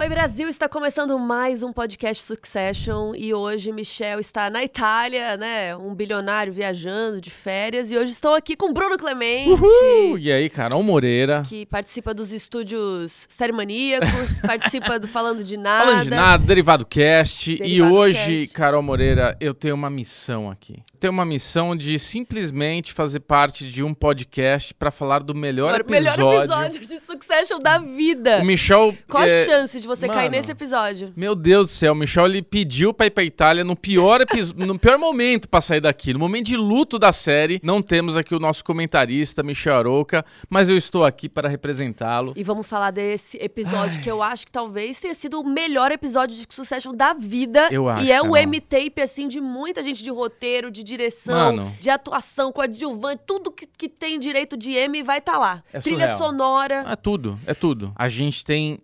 Oi, Brasil! Está começando mais um podcast Succession e hoje Michel está na Itália, né? Um bilionário viajando de férias e hoje estou aqui com Bruno Clemente. Uhul! E aí, Carol Moreira. Que participa dos estúdios Série Maníacos, participa do Falando de Nada. Falando de Nada, Derivado Cast. Derivado e hoje, Cast. Carol Moreira, eu tenho uma missão aqui. Tenho uma missão de simplesmente fazer parte de um podcast para falar do melhor episódio. melhor episódio de Succession da vida. O Michel. Qual é... a chance de você Mano, cair nesse episódio? Meu Deus do céu, o Michel ele pediu pra ir pra Itália no pior, no pior momento pra sair daqui. No momento de luto da série, não temos aqui o nosso comentarista, Michel Aroca, mas eu estou aqui para representá-lo. E vamos falar desse episódio Ai. que eu acho que talvez tenha sido o melhor episódio de Succession da vida. Eu acho. E é o M-tape, assim, de muita gente de roteiro, de direção, Mano. de atuação, coadjuvante, tudo que, que tem direito de M vai estar tá lá. É Trilha surreal. sonora. É tudo, é tudo. A gente tem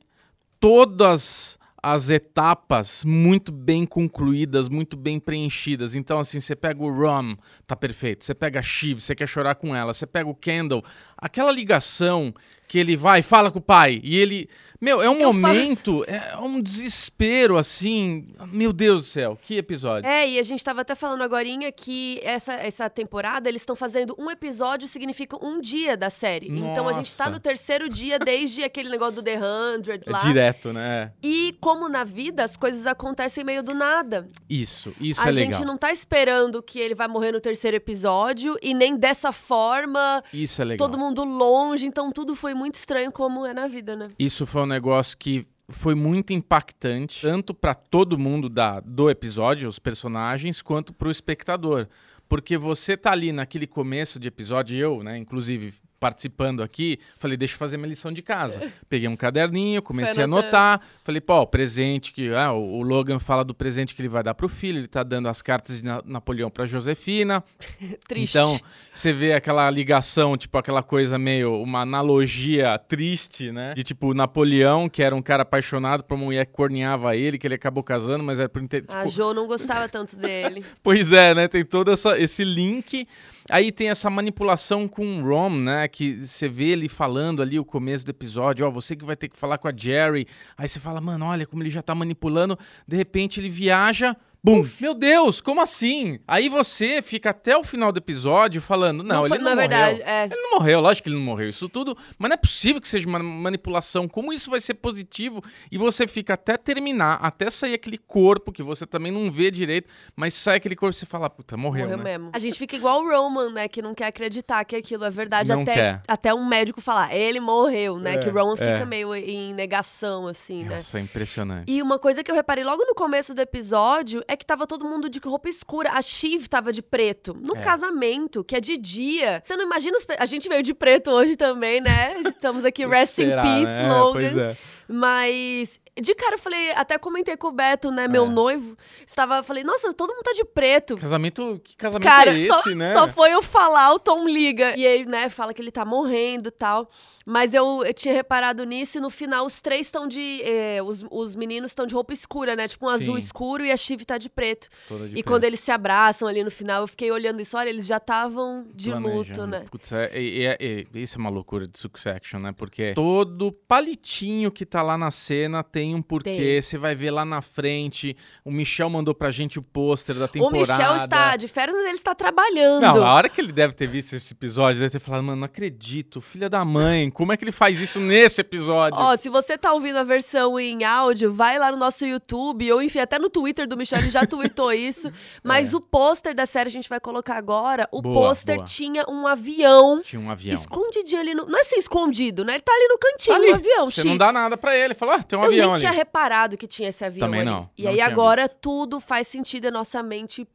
todas as etapas muito bem concluídas, muito bem preenchidas. Então, assim, você pega o Rom, tá perfeito. Você pega a Shiv, você quer chorar com ela. Você pega o Kendall, aquela ligação que ele vai, fala com o pai, e ele meu, é um momento, é um desespero, assim. Meu Deus do céu, que episódio. É, e a gente tava até falando agora que essa, essa temporada eles estão fazendo um episódio significa um dia da série. Nossa. Então a gente tá no terceiro dia desde aquele negócio do The Hundred lá. É direto, né? E como na vida, as coisas acontecem meio do nada. Isso, isso a é legal. A gente não tá esperando que ele vai morrer no terceiro episódio e nem dessa forma. Isso é legal. Todo mundo longe, então tudo foi muito estranho como é na vida, né? Isso foi um negócio que foi muito impactante, tanto para todo mundo da, do episódio, os personagens, quanto para o espectador. Porque você tá ali naquele começo de episódio, eu, né, inclusive participando aqui, falei, deixa eu fazer minha lição de casa. Peguei um caderninho, comecei a anotar, falei, pô, o presente que. Ah, o Logan fala do presente que ele vai dar pro filho, ele tá dando as cartas de Napoleão pra Josefina. Triste. Então, você vê aquela ligação, tipo, aquela coisa meio. uma analogia triste, né? De tipo, Napoleão, que era um cara apaixonado por uma mulher que corneava ele, que ele acabou casando, mas era por inter... Tipo... A Jo não gostava tanto dele. pois é, né? Tem todo essa, esse link. Aí tem essa manipulação com o Rom, né? Que você vê ele falando ali o começo do episódio, ó, você que vai ter que falar com a Jerry. Aí você fala, mano, olha como ele já tá manipulando. De repente ele viaja Bum! Meu Deus, como assim? Aí você fica até o final do episódio falando, não, não ele não na morreu. Verdade, é. Ele não morreu, lógico que ele não morreu, isso tudo, mas não é possível que seja uma manipulação. Como isso vai ser positivo? E você fica até terminar, até sair aquele corpo que você também não vê direito, mas sai aquele corpo e você fala, puta, morreu, morreu né? mesmo. A gente fica igual o Roman, né, que não quer acreditar que aquilo é verdade não até quer. até um médico falar, ele morreu, né? É, que o Roman é. fica meio em negação assim, Nossa, né? Nossa, é impressionante. E uma coisa que eu reparei logo no começo do episódio é que tava todo mundo de roupa escura. A Shiv tava de preto. No é. casamento, que é de dia. Você não imagina. Os... A gente veio de preto hoje também, né? Estamos aqui, rest in peace, né? Logan. Pois é. Mas de cara eu falei, até comentei com o Beto, né, meu é. noivo. Estava, falei, nossa, todo mundo tá de preto. Casamento, que casamento cara, é esse, só, né? Só foi eu falar, o Tom liga. E ele, né, fala que ele tá morrendo e tal. Mas eu, eu, tinha reparado nisso e no final os três estão de. Eh, os, os meninos estão de roupa escura, né? Tipo um Sim. azul escuro e a Shiv tá de preto. Toda de e preto. quando eles se abraçam ali no final, eu fiquei olhando isso, olha, eles já estavam de luto, né? Putz, é, é, é, isso é uma loucura de Succession, né? Porque todo palitinho que tá lá na cena tem um porquê. Você vai ver lá na frente. O Michel mandou pra gente o pôster da temporada. O Michel está de férias, mas ele está trabalhando. Não, a hora que ele deve ter visto esse episódio, deve ter falado, mano, não acredito, filha da mãe. Como é que ele faz isso nesse episódio? Ó, se você tá ouvindo a versão em áudio, vai lá no nosso YouTube, ou enfim, até no Twitter do Michel, ele já tweetou isso. Mas é. o pôster da série a gente vai colocar agora. O pôster tinha um avião. Tinha um avião. Escondidinho ali no. Não é assim escondido, né? Ele tá ali no cantinho, ali. um avião. Você X. não dá nada pra ele. Falou, ah, tem um Eu avião. Eu nem ali. tinha reparado que tinha esse avião Também ali. não. E não aí agora tudo faz sentido, a nossa mente.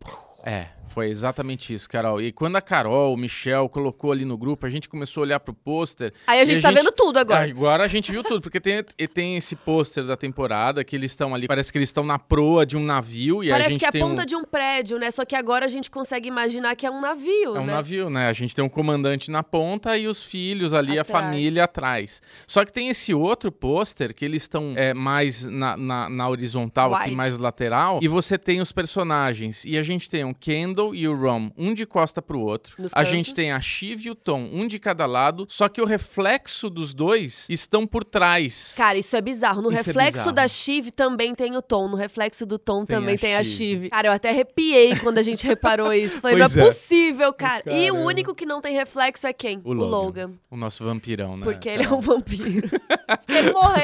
É. Foi exatamente isso, Carol. E quando a Carol, o Michel, colocou ali no grupo, a gente começou a olhar pro pôster. Aí a gente a tá gente... vendo tudo agora. Agora a gente viu tudo, porque tem, tem esse pôster da temporada que eles estão ali, parece que eles estão na proa de um navio. E parece a gente que é a ponta um... de um prédio, né? Só que agora a gente consegue imaginar que é um navio, É um né? navio, né? A gente tem um comandante na ponta e os filhos ali, atrás. a família atrás. Só que tem esse outro pôster que eles estão é, mais na, na, na horizontal, White. aqui mais lateral, e você tem os personagens. E a gente tem o Kendall Kendall e o Rom, um de costa pro outro. Nos a gente cantos. tem a Shiv e o Tom, um de cada lado, só que o reflexo dos dois estão por trás. Cara, isso é bizarro. No Isso é reflexo bizarro. da Shiv também tem o Tom. No reflexo do Tom Tem também a tem a Shiv. Cara, eu até arrepiei quando a gente reparou isso. Falei, Pois não é, é. possível, cara. E o Caramba. único que não tem reflexo é quem? O Logan. O nosso vampirão, né? Porque ele é um vampiro. ele morreu.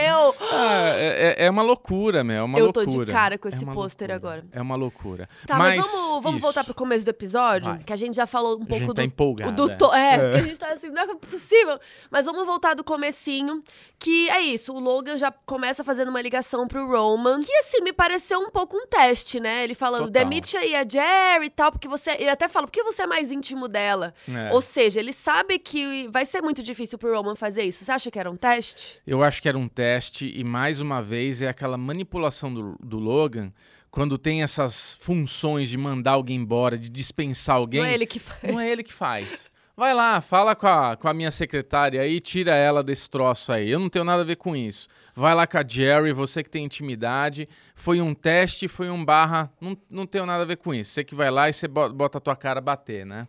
É, é- é uma loucura, meu. É uma Eu tô de loucura. cara com É esse uma pôster loucura. agora. É uma loucura. Tá, mas, vamos, vamos isso. voltar pro começo do episódio, Vai. que a gente já falou um A pouco gente do tá empolgada. O do Tom, é, porque a gente tá assim, não é possível. Mas vamos voltar do comecinho, que é isso, o Logan já começa fazendo uma ligação pro Roman, que assim, me pareceu um pouco um teste, né? Ele falando, Total. demite aí a Jerry e tal, porque você... Ele até fala, por que você é mais íntimo dela? É. Ou seja, ele sabe que vai ser muito difícil pro Roman fazer isso. Você acha que era um teste? Eu acho que era um teste e, mais uma vez, é aquela manipulação do, do Logan quando tem essas funções de mandar alguém embora, de dispensar alguém. Não é ele que faz. Não é ele que faz. Vai lá, fala com a, com a minha secretária aí, tira ela desse troço aí. Eu não tenho nada a ver com isso. Vai lá com a Jerry, você que tem intimidade. Foi um teste, foi um barra. Não, não tenho nada a ver com isso. Você que vai lá e você bo- bota a tua cara a bater, né?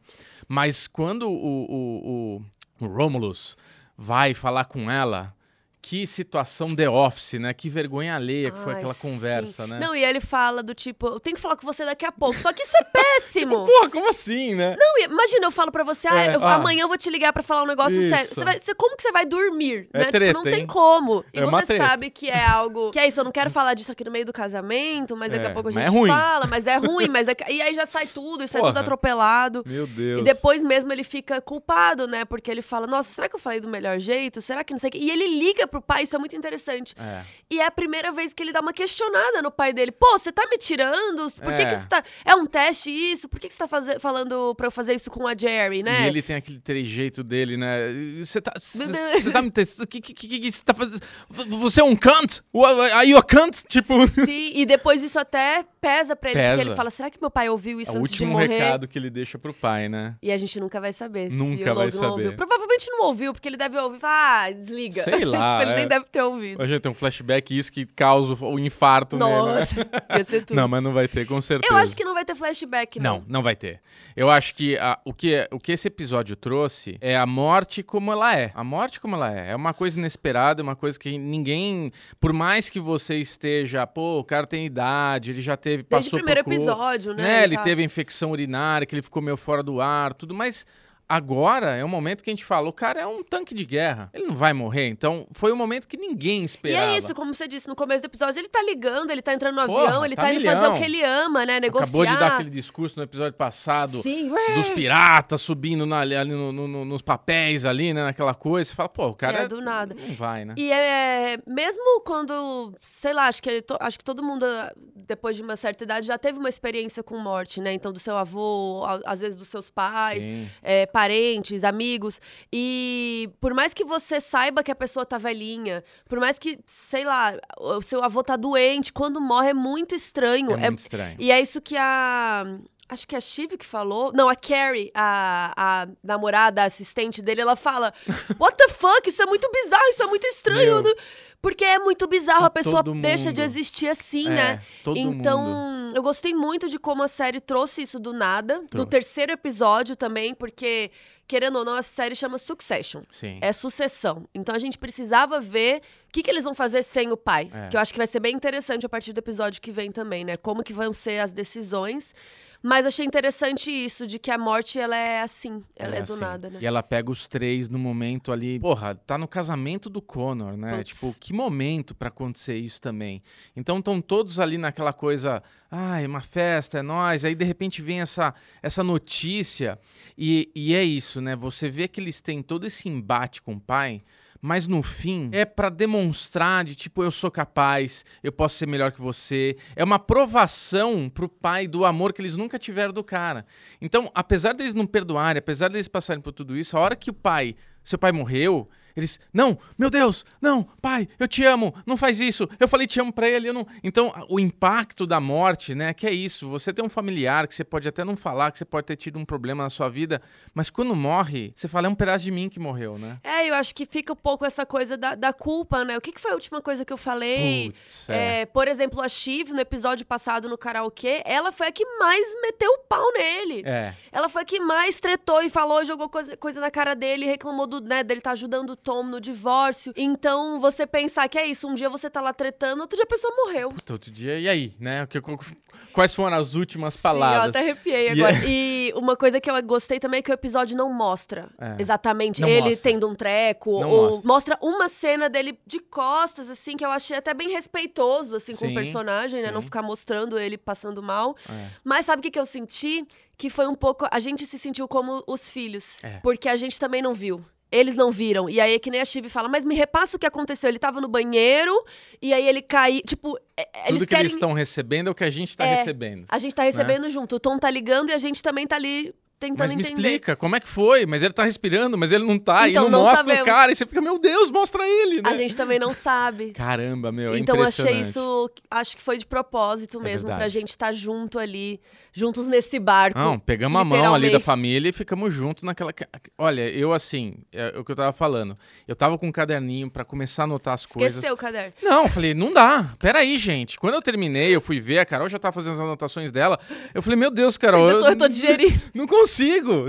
Mas quando o, o, o, o Romulus vai falar com ela, que situação The Office, né? Que vergonha alheia que foi Ai, aquela sim. conversa, né? Não, e ele fala do tipo, eu tenho que falar com você daqui a pouco. Só que isso é péssimo. Porra, como assim, né? Não, imagina, eu falo pra você, ah, É, eu- ah. amanhã eu vou te ligar pra falar um negócio Isso. sério. Você vai, você- como que você vai dormir? É né? treta, tipo, não tem hein? como. E É você sabe que é algo. Que é isso, eu não quero falar disso aqui no meio do casamento, mas daqui É, a pouco a gente é ruim. fala, mas é ruim, mas é... E aí já sai tudo, e sai Porra. tudo atropelado. Meu Deus. E depois mesmo ele fica culpado, né? Porque ele fala, nossa, será que eu falei do melhor jeito? Será que não sei o quê? E ele liga pro pai, isso é muito interessante. É. E é a primeira vez que ele dá uma questionada no pai dele. Pô, você tá me tirando? Por que, É. que você tá. É um teste isso? Por que, que você tá faze- falando pra eu fazer isso com a Jerry, né? E ele tem aquele trejeito dele, né? Você tá. Você tá me testando. O que, que, que, que você tá fazendo? Você é um cunt? Are you a cunt? Tipo. Sim, e depois isso até pesa pra ele, Pesa. porque ele fala: será que meu pai ouviu isso É o antes de último morrer? recado que ele deixa pro pai, né? E a gente nunca vai saber Nunca se o vai saber. ouviu. Provavelmente não ouviu, porque ele deve ouvir e falar, ah, desliga. Sei lá, tipo, ele é. nem deve ter ouvido. A gente tem um flashback isso que causa o o infarto nele. né? Nossa, ia ser tudo. Não, mas não vai ter, com certeza. eu acho que não vai ter flashback, não. Não, não vai ter. Eu acho que a- o, que o que esse episódio trouxe é a morte como ela é. A morte como ela é. É uma coisa inesperada, é uma coisa que ninguém. Por mais que você esteja, pô, o cara tem idade, ele já teve. Desde o passou primeiro por co- episódio, né? né? Ele tá- teve infecção urinária, que ele ficou meio fora do ar, tudo, mas agora é o momento que a gente fala, o cara é um tanque de guerra, ele não vai morrer, então foi um momento que ninguém E esperava. é isso, como você disse no começo do episódio, ele tá ligando, ele tá entrando no Porra, avião, ele tá tá, indo milhão. fazer o que ele ama, né? Negociar. Acabou de dar aquele discurso no episódio passado Sim, dos piratas subindo na- ali no- no- no- nos papéis ali, né, naquela coisa, você fala, pô, o cara É, do nada. não vai, né? E é, mesmo quando, sei lá, acho que, ele acho que todo mundo, depois de uma certa idade, já teve uma experiência com morte, né? Então, do seu avô, às vezes dos seus pais, Sim. é, parentes, amigos. E por mais que você saiba que a pessoa tá velhinha, por mais que, sei lá, o seu avô tá doente, quando morre é muito estranho. É muito estranho. E é isso que a. Acho que a Shiv que falou. Não, a Carrie, a, a namorada, a assistente dele, ela fala: What the fuck? Isso é muito bizarro, isso é muito estranho. Meu. Porque é muito bizarro, Tá a pessoa deixa de existir assim, É, né? todo então, mundo. eu gostei muito de como a série trouxe isso do nada. No Trouxe. terceiro episódio também, porque, querendo ou não, a série chama Succession. Sim. É sucessão. Então a gente precisava ver o que, que eles vão fazer sem o pai. É. Que eu acho que vai ser bem interessante a partir do episódio que vem também, né? Como que vão ser as decisões. Mas achei interessante isso, de que a morte, ela é assim. Ela é, do assim. nada, né? E ela pega os três no momento ali. Porra, tá no casamento do Connor, né? Putz. Tipo, que momento pra acontecer isso também. Então estão todos ali naquela coisa. Ah, é uma festa, é nós. Aí de repente vem essa, essa notícia. E, e é isso, né? Você vê que eles têm todo esse embate com o pai. Mas no fim é pra demonstrar de tipo eu sou capaz, eu posso ser melhor que você. É uma provação pro pai do amor que eles nunca tiveram do cara. Então, apesar deles não perdoarem, apesar deles passarem por tudo isso, a hora que o pai, seu pai morreu, Eles, não, meu Deus, não, pai, eu te amo, não faz isso. Eu falei te amo pra ele, eu não. Então, o impacto da morte, né, que é isso. Você tem um familiar que você pode até não falar, que você pode ter tido um problema na sua vida, mas quando morre, você fala, é um pedaço de mim que morreu, né? É, eu acho que fica um pouco essa coisa da, da culpa, né? O que, que foi a última coisa que eu falei? Putz, é. É, por exemplo, a Shiv, no episódio passado no karaokê, ela foi a que mais meteu o pau nele. É. Ela foi a que mais tretou e falou, jogou coisa, coisa na cara dele, reclamou do, né, dele tá ajudando o Tom no divórcio. Então, você pensar que é isso, um dia você tá lá tretando, outro dia a pessoa morreu. Puta, outro dia, e aí, né? Quais foram as últimas Sim, eu palavras? até arrepiei agora. é- E uma coisa que eu gostei também é que o episódio não mostra É. exatamente Não ele mostra. tendo um treco. Não ou mostra. mostra. uma cena dele de costas, assim, que eu achei até bem respeitoso, assim, com Sim, o personagem, né? Não sim. ficar mostrando ele passando mal. É. Mas sabe o que, que eu senti? Que foi um pouco. A gente se sentiu como os filhos. É. Porque a gente também não viu. Eles não viram. E aí, é que nem a Chive fala, mas me repassa o que aconteceu. Ele tava no banheiro, e aí ele caiu. Tipo, é- é- Tudo eles que querem. eles estão recebendo é o que a gente tá É. recebendo. A gente tá recebendo junto. O Tom tá ligando e a gente também tá ali tentando Mas me entender. explica, como é que foi? Mas ele tá respirando, mas ele não tá, Então, e não, não mostra o sabemos. cara, e você fica, meu Deus, mostra ele, né? A gente também não sabe. Caramba, meu, é então achei isso, acho que foi de propósito É mesmo, pra verdade. gente estar junto ali, juntos nesse barco. Não, pegamos a mão ali da família e ficamos juntos naquela. Olha, eu assim, é o que eu tava falando. Eu tava com um caderninho pra começar a anotar as coisas. Esqueceu o caderno. Não, eu falei, não dá. Peraí, gente. Quando eu terminei, eu fui ver, a Carol já tava fazendo as anotações dela. Eu falei, meu Deus, Carol. Ainda eu, tô, eu tô digerindo. Não consigo,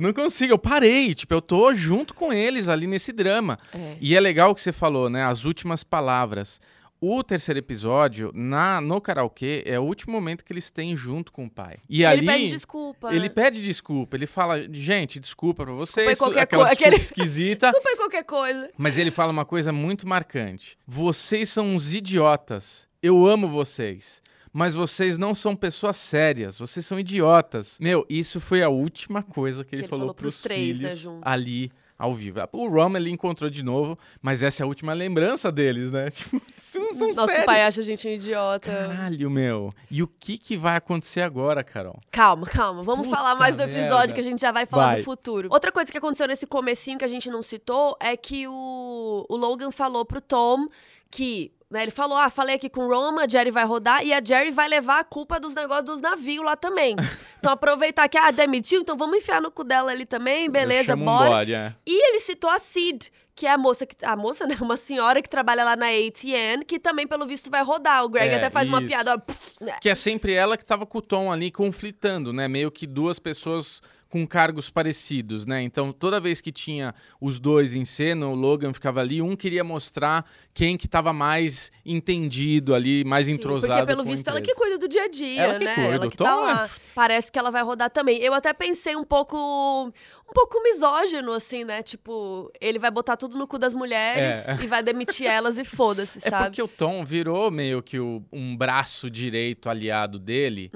não consigo. Eu parei. Tipo, eu tô junto com eles ali nesse drama. É. E é legal o que você falou, né? As últimas palavras. O terceiro episódio, na, no karaokê, é o último momento que eles têm junto com o pai. E ali. Ele pede desculpa. Ele pede desculpa, ele fala, gente, desculpa pra vocês, Desculpa qualquer aquela desculpa aquele- esquisita. Desculpa aí qualquer coisa. Mas ele fala uma coisa muito marcante. Vocês são uns idiotas. Eu amo vocês. Mas vocês não são pessoas sérias. Vocês são idiotas. Meu, isso foi a última coisa que ele, ele falou, falou pros pros três, né, filhos juntos. ali ao vivo. O Rom ele encontrou de novo, mas essa é a última lembrança deles, né? Tipo, vocês não são Nosso sérios. pai acha a gente um idiota. Caralho, meu. E o que que vai acontecer agora, Carol? Calma, calma. Vamos Puta falar mais do episódio merda. que a gente já vai falar Vai. do futuro. Outra coisa que aconteceu nesse comecinho que a gente não citou é que o, o Logan falou pro Tom que. Né, ele falou: Ah, falei aqui com Roma, a Jerry vai rodar e a Jerry vai levar a culpa dos negócios dos navios lá também. Então aproveitar que, ah, demitiu, então vamos enfiar no cu dela ali também, beleza, Chama um bora. bode, é. E ele citou a Sid, que é a moça que. A moça, né? Uma senhora que trabalha lá na ATN, que também, pelo visto, vai rodar. O Greg É, até faz uma isso. piada, ó, pff, né? Que é sempre ela que tava com o Tom ali conflitando, né? Meio que duas pessoas com cargos parecidos, né? Então, toda vez que tinha os dois em cena, o Logan ficava ali, um queria mostrar quem que tava mais entendido ali, mais Sim, entrosado Porque, pelo visto, ela que cuida do dia a dia, Ela que né? cuida, ela que tá lá. Parece que ela vai rodar também. Eu até pensei um pouco. Um pouco misógino, assim, né? Tipo, ele vai botar tudo no cu das mulheres É. e vai demitir elas e foda-se, É sabe? porque o Tom virou meio que o- um braço direito aliado dele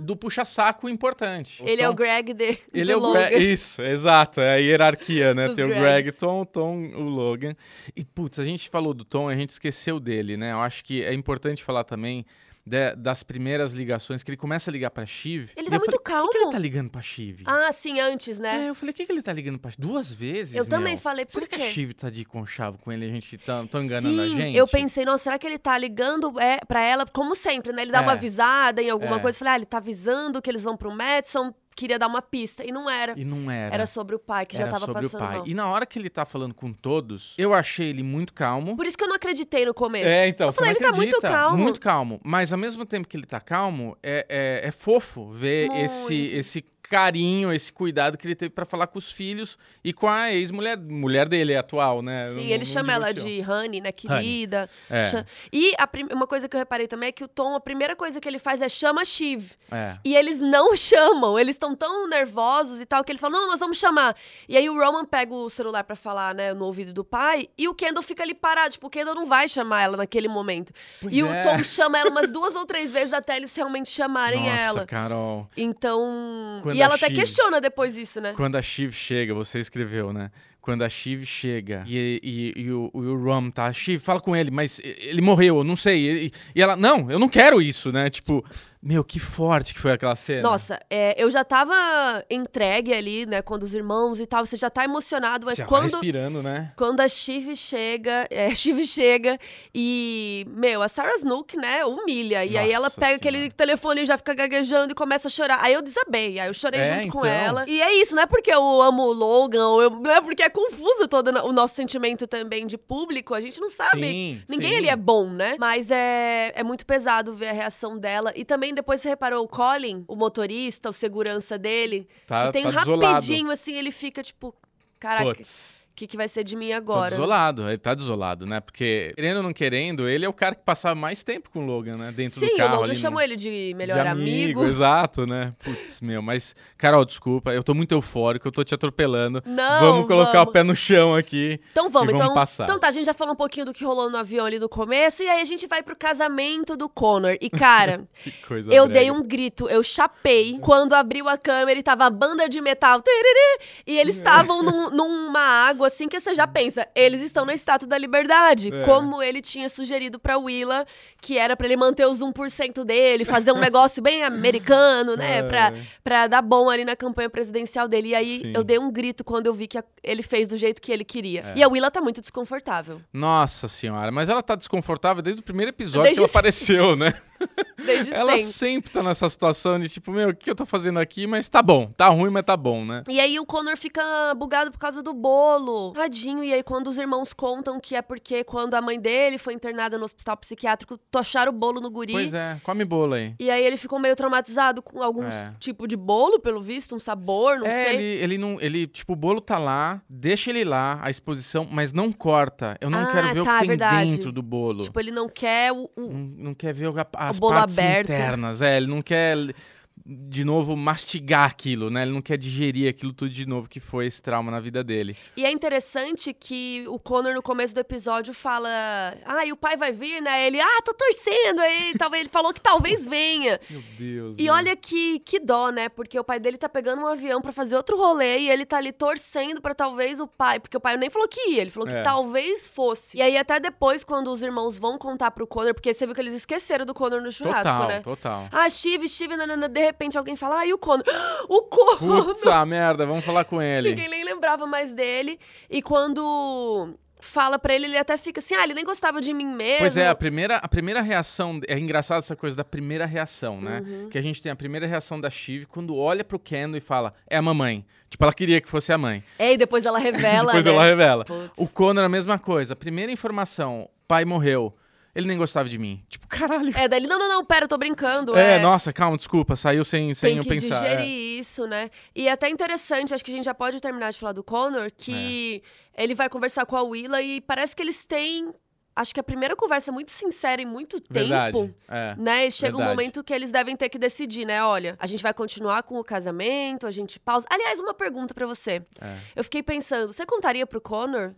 do puxa-saco importante. Uhum. Ele é o Tom- Greg de, Ele é o Logan. Greg. Isso, exato. É a hierarquia, né? Tem o. Greg, Tom, Tom, o Logan. E, putz, a gente falou do Tom, a gente esqueceu dele, né? Eu acho que é importante falar também de- das primeiras ligações, que ele começa a ligar pra Shiv. Ele tá muito falei, Por que, que calmo. ele tá ligando pra Shiv? Ah, sim, antes, né? É, eu falei, o que, que ele tá ligando pra Shiv? Duas vezes, Eu também meu? falei, por Será que a quê? Shiv tá de conchavo com ele a gente tá, tão enganando a Sim, gente? eu pensei, nossa, será que ele tá ligando é, pra ela, como sempre, né? Ele dá É. uma avisada em alguma É. coisa. Eu Falei, ah, ele tá avisando que eles vão pro Madison, queria dar uma pista. E não era. E não era. Era sobre o pai, que já Era tava sobre passando o pai. mal. E na hora que ele tá falando com todos, eu achei ele muito calmo. Por isso que eu não acreditei no começo. É, então, Eu falei, ele tá muito calmo. Muito calmo. Mas ao mesmo tempo que ele tá calmo, é, é, é fofo ver Muito. esse, esse carinho, esse cuidado que ele teve pra falar com os filhos e com a ex-mulher mulher dele, atual, né? Sim, Não- ele não chama ela de Honey, né? Querida. É. Cha- E prim- uma coisa que eu reparei também é que o Tom, a primeira coisa que ele faz é chama a Shiv. É. E eles não chamam, eles estão tão nervosos e tal, que eles falam, não, nós vamos chamar. E aí o Roman pega o celular pra falar, né, no ouvido do pai, e o Kendall fica ali parado, tipo, o Kendall não vai chamar ela naquele momento. Pois e é. o Tom chama ela umas duas ou três vezes até eles realmente chamarem Nossa, ela. Carol. Então. Quando e ela até Shiv- questiona depois isso, né? Quando a Shiv chega, você escreveu, né? Quando a Shiv chega e, e- e o, o Rom tá, Shiv, fala com ele, mas ele morreu, eu não sei. E, e ela, não, eu não quero isso, né? Tipo, Meu, que forte que foi aquela cena. Nossa, é, eu já tava entregue ali, né, quando os irmãos e tal, você já tá emocionado, mas Já quando respirando, né? quando a Shiv chega, é, a Shiv chega e, meu, a Sarah Snook, né, humilha. E aí ela Nossa pega Senhora. aquele telefone e já fica gaguejando e começa a chorar. Aí eu desabei, aí eu chorei É, junto com então. ela. E é isso, não é porque eu amo o Logan, ou eu, não é porque é confuso todo o nosso sentimento também de público, a gente não sabe. Sim, Ninguém sim. ali é bom, né? Mas é, é muito pesado ver a reação dela. E também depois você reparou o Colin, o motorista, o segurança dele, Tá, que tem tá desolado. rapidinho assim, ele fica tipo, caraca, o que, que vai ser de mim agora? desolado, ele tá desolado, né? Porque, querendo ou não querendo, ele é o cara que passava mais tempo com o Logan, né? Dentro Sim, do carro o Logan chamou no... ele de melhor de amigo, amigo. Exato, né? Putz, meu, mas, Carol, desculpa, eu tô muito eufórico, eu tô te atropelando. Não, vamos colocar vamos. o pé no chão aqui. Então vamos, E vamos então. passar. Então tá, a gente já falou um pouquinho do que rolou no avião ali no começo, e aí a gente vai pro casamento do Connor. E, cara, Que coisa eu brega. dei um grito, eu chapei quando abriu a câmera e tava a banda de metal. e eles estavam num- numa água assim que você já pensa, eles estão na Estátua da Liberdade. É. Como ele tinha sugerido pra Willa, que era pra ele manter os 1% dele, fazer um negócio bem americano, né? É. Pra, pra dar bom ali na campanha presidencial dele. E aí Sim. eu dei um grito quando eu vi que a- ele fez do jeito que ele queria. É. E a Willa tá muito desconfortável. Nossa senhora, mas ela tá desconfortável desde o primeiro episódio que Desde ela sempre. apareceu, né? Desde Ela sempre. sempre tá nessa situação de tipo, meu, o que eu tô fazendo aqui? Mas tá bom, tá ruim, mas tá bom, né? E aí o Connor fica bugado por causa do bolo. Tadinho. E aí quando os irmãos contam que é porque quando a mãe dele foi internada no hospital psiquiátrico, tocharam o bolo no guri. Pois é, come bolo aí. E aí ele ficou meio traumatizado com algum É. tipo de bolo, pelo visto, um sabor, não é, sei. ele, ele não. Ele, tipo, o bolo tá lá, deixa ele lá, a exposição, mas não corta. Eu não Ah, quero ver o tá, que tem verdade. dentro do bolo. Tipo, ele não quer o. o- não, não quer ver o, as bolo partes aberto. internas. É, ele não quer, de novo, mastigar aquilo, né? Ele não quer digerir aquilo tudo de novo que foi esse trauma na vida dele. E é interessante que o Connor, no começo do episódio, fala: Ah, e o pai vai vir, né? Ele, ah, tô torcendo. Aí talvez ele falou que talvez venha. Meu Deus. E olha que, que dó, né? Porque o pai dele tá pegando um avião pra fazer outro rolê e ele tá ali torcendo pra talvez o pai. Porque o pai nem falou que ia, ele falou que É. talvez fosse. E aí, até depois, quando os irmãos vão contar pro Connor, porque você viu que eles esqueceram do Connor no churrasco, Total, né? total. Ah, Steve, Steve, nanana, de repente alguém fala, ah, e o Connor? O Connor! Putz, a merda, vamos falar com ele. Ninguém nem lembrava mais dele. E quando fala pra ele, ele até fica assim, ah, ele nem gostava de mim mesmo. Pois é, a primeira, a primeira reação. É engraçado essa coisa da primeira reação, né? Uhum. Que a gente tem a primeira reação da Shiv quando olha pro Kendall e fala: é a mamãe. Tipo, ela queria que fosse a mãe. É, e depois ela revela, Depois né? ela revela. O Connor, a mesma coisa. A primeira informação: pai morreu. Ele nem gostava de mim. Tipo, caralho. É, daí ele, não, não, não, pera, eu tô brincando. É, é. nossa, calma, desculpa, saiu sem, sem tem eu que pensar. é. digerir isso, né? E é até interessante, acho que a gente já pode terminar de falar do Connor, que É. ele vai conversar com a Willa e parece que eles têm. Acho que a primeira conversa é muito sincera em muito Verdade. tempo. É. Né? E chega um verdade. momento que eles devem ter que decidir, né? Olha, a gente vai continuar com o casamento, a gente pausa. Aliás, uma pergunta pra você. É. Eu fiquei pensando, você contaria pro Connor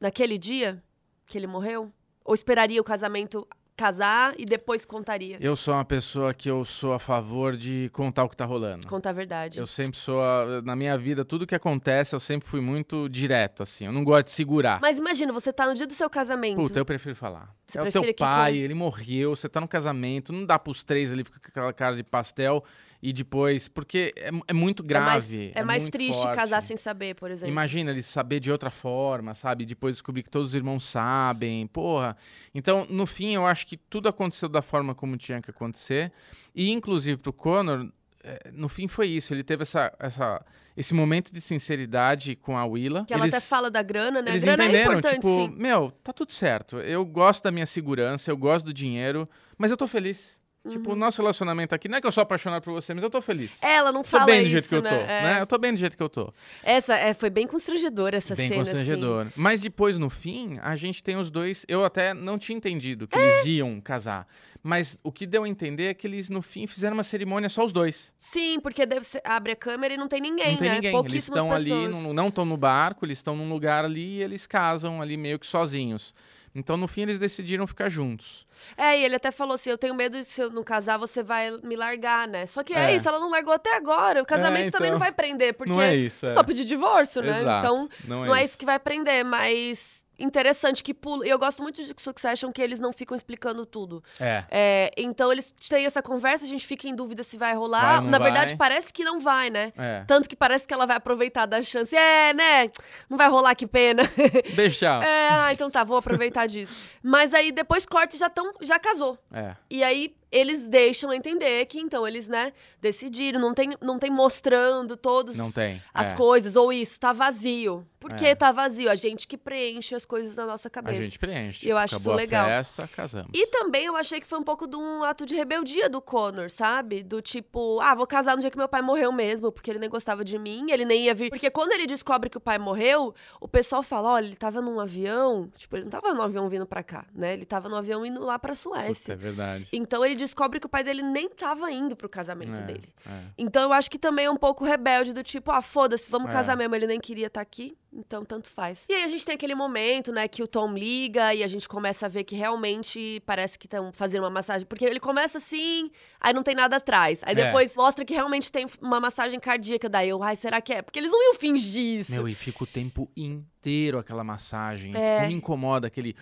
naquele dia que ele morreu? Ou esperaria o casamento casar e depois contaria? Eu sou uma pessoa que eu sou a favor de contar o que tá rolando. Contar a verdade. Eu sempre sou, a- na minha vida, tudo que acontece, eu sempre fui muito direto, assim. Eu não gosto de segurar. Mas imagina, você tá no dia do seu casamento. Puta, eu prefiro falar. Você é o teu que pai, con- ele morreu, você tá no casamento, não dá pros três ali ficar com aquela cara de pastel e depois. Porque é, é muito É mais- grave. É, mais muito triste forte. casar sem saber, por exemplo. Imagina ele saber de outra forma, sabe? Depois descobrir que todos os irmãos sabem. Porra. Então, no fim, eu acho que tudo aconteceu da forma como tinha que acontecer. E, inclusive, pro Connor, eh, no fim foi isso. Ele teve essa, essa, esse momento de sinceridade com a Willa. Que ela Eles- até fala da grana, né? eles grana é entenderam, importante, tipo, sim. meu, tá tudo certo. Eu gosto da minha segurança, eu gosto do dinheiro, mas eu tô feliz. Tipo, Uhum. o nosso relacionamento aqui, não é que eu sou apaixonado por você, mas eu tô feliz. Ela não tô fala bem do isso, jeito que eu né? tô, É. né? Eu tô bem do jeito que eu tô. Essa é, foi bem constrangedora essa bem cena, constrangedor. Mas depois, no fim, a gente tem os dois. Eu até não tinha entendido que eles iam casar. Mas o que deu a entender é que eles, no fim, fizeram uma cerimônia só os dois. Sim, porque abre a câmera e não tem ninguém, não tem né? ninguém. Eles estão ali, pessoas. não- não estão no barco, eles estão num lugar ali e eles casam ali meio que sozinhos. Então, no fim, eles decidiram ficar juntos. É, e ele até falou assim: eu tenho medo de se eu não casar, você vai me largar, né? Só que é, É. isso, ela não largou até agora. O casamento É, também não então. vai prender, porque Não é isso, é. só pedir divórcio, né? Exato. Então, Não é não é isso. isso que vai prender, mas interessante que pula. E eu gosto muito de Succession que eles não ficam explicando tudo. É. É, então eles têm essa conversa, a gente fica em dúvida se vai rolar. Vai Na vai? verdade, parece que não vai, né? É. Tanto que parece que ela vai aproveitar da chance. É, né? Não vai rolar, que pena. Beijo, tchau. é, ah, então tá, vou aproveitar disso. Mas aí depois corta e já, tão, já casou. É. E aí eles deixam entender que então eles, né, decidiram, não tem, não tem mostrando todos Não tem. as é. coisas, ou isso, tá vazio. Por que É. tá vazio? A gente que preenche as coisas na nossa A cabeça. gente preenche. Eu acho isso Acabou legal. a festa, casamos. E também eu achei que foi um pouco de um ato de rebeldia do Connor, sabe? Do tipo, ah, vou casar no dia que meu pai morreu mesmo, porque ele nem gostava de mim, ele nem ia vir. Porque quando ele descobre que o pai morreu, o pessoal fala: olha, ele tava num avião. Tipo, ele não tava no avião vindo pra cá, né? Ele tava no avião indo lá pra Puta, Suécia. é verdade. Então ele descobre que o pai dele nem tava indo pro casamento É, dele. é. Então eu acho que também é um pouco rebelde, do tipo, ah, foda-se, vamos É. casar mesmo. Ele nem queria estar aqui, então tanto faz. E aí a gente tem aquele momento, né, que o Tom liga e a gente começa a ver que realmente parece que estão fazendo uma massagem. Porque ele começa assim, aí não tem nada atrás. Aí É. depois mostra que realmente tem uma massagem cardíaca. Daí eu, ai, será que é? Porque eles não iam fingir isso. Meu, e fica o tempo inteiro aquela massagem. É. Tipo, me incomoda aquele.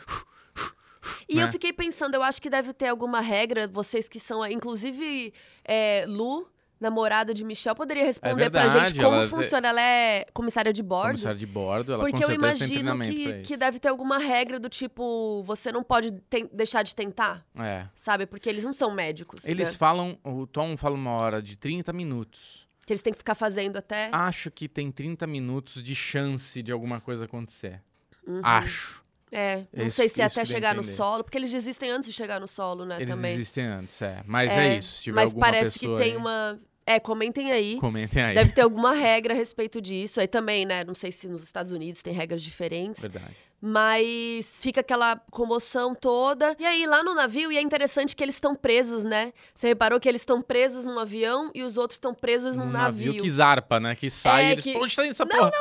E eu né? fiquei pensando, eu acho que deve ter alguma regra, vocês que são, inclusive, é, Lu, namorada de Michel, poderia responder pra verdade, gente como ela- funciona. Ela é comissária de bordo. Comissário de bordo, ela Porque com eu imagino pra que, que deve ter alguma regra do tipo, você não pode deixar de tentar, É. sabe? Porque eles não são médicos. Eles né? falam, o Tom fala uma hora de 30 minutos. Que eles têm que ficar fazendo até. Acho que tem 30 minutos de chance de alguma coisa acontecer. Uhum. Acho. É, não Isso- sei se é isso até que chegar no solo, porque eles desistem antes de chegar no solo, né? Eles também. existem antes, é. Mas é, isso. Se tiver mas parece que pessoa tem aí, uma. É, comentem aí. Comentem aí. Deve ter alguma regra a respeito disso. Aí também, né? Não sei se nos Estados Unidos tem regras diferentes. Verdade. Mas fica aquela comoção toda. E aí, lá no navio, e é interessante que eles estão presos, né? Você reparou que eles estão presos num avião e os outros estão presos num Um navio. navio que zarpa, né? Que sai É, e eles. que- onde tá indo essa Não, porra?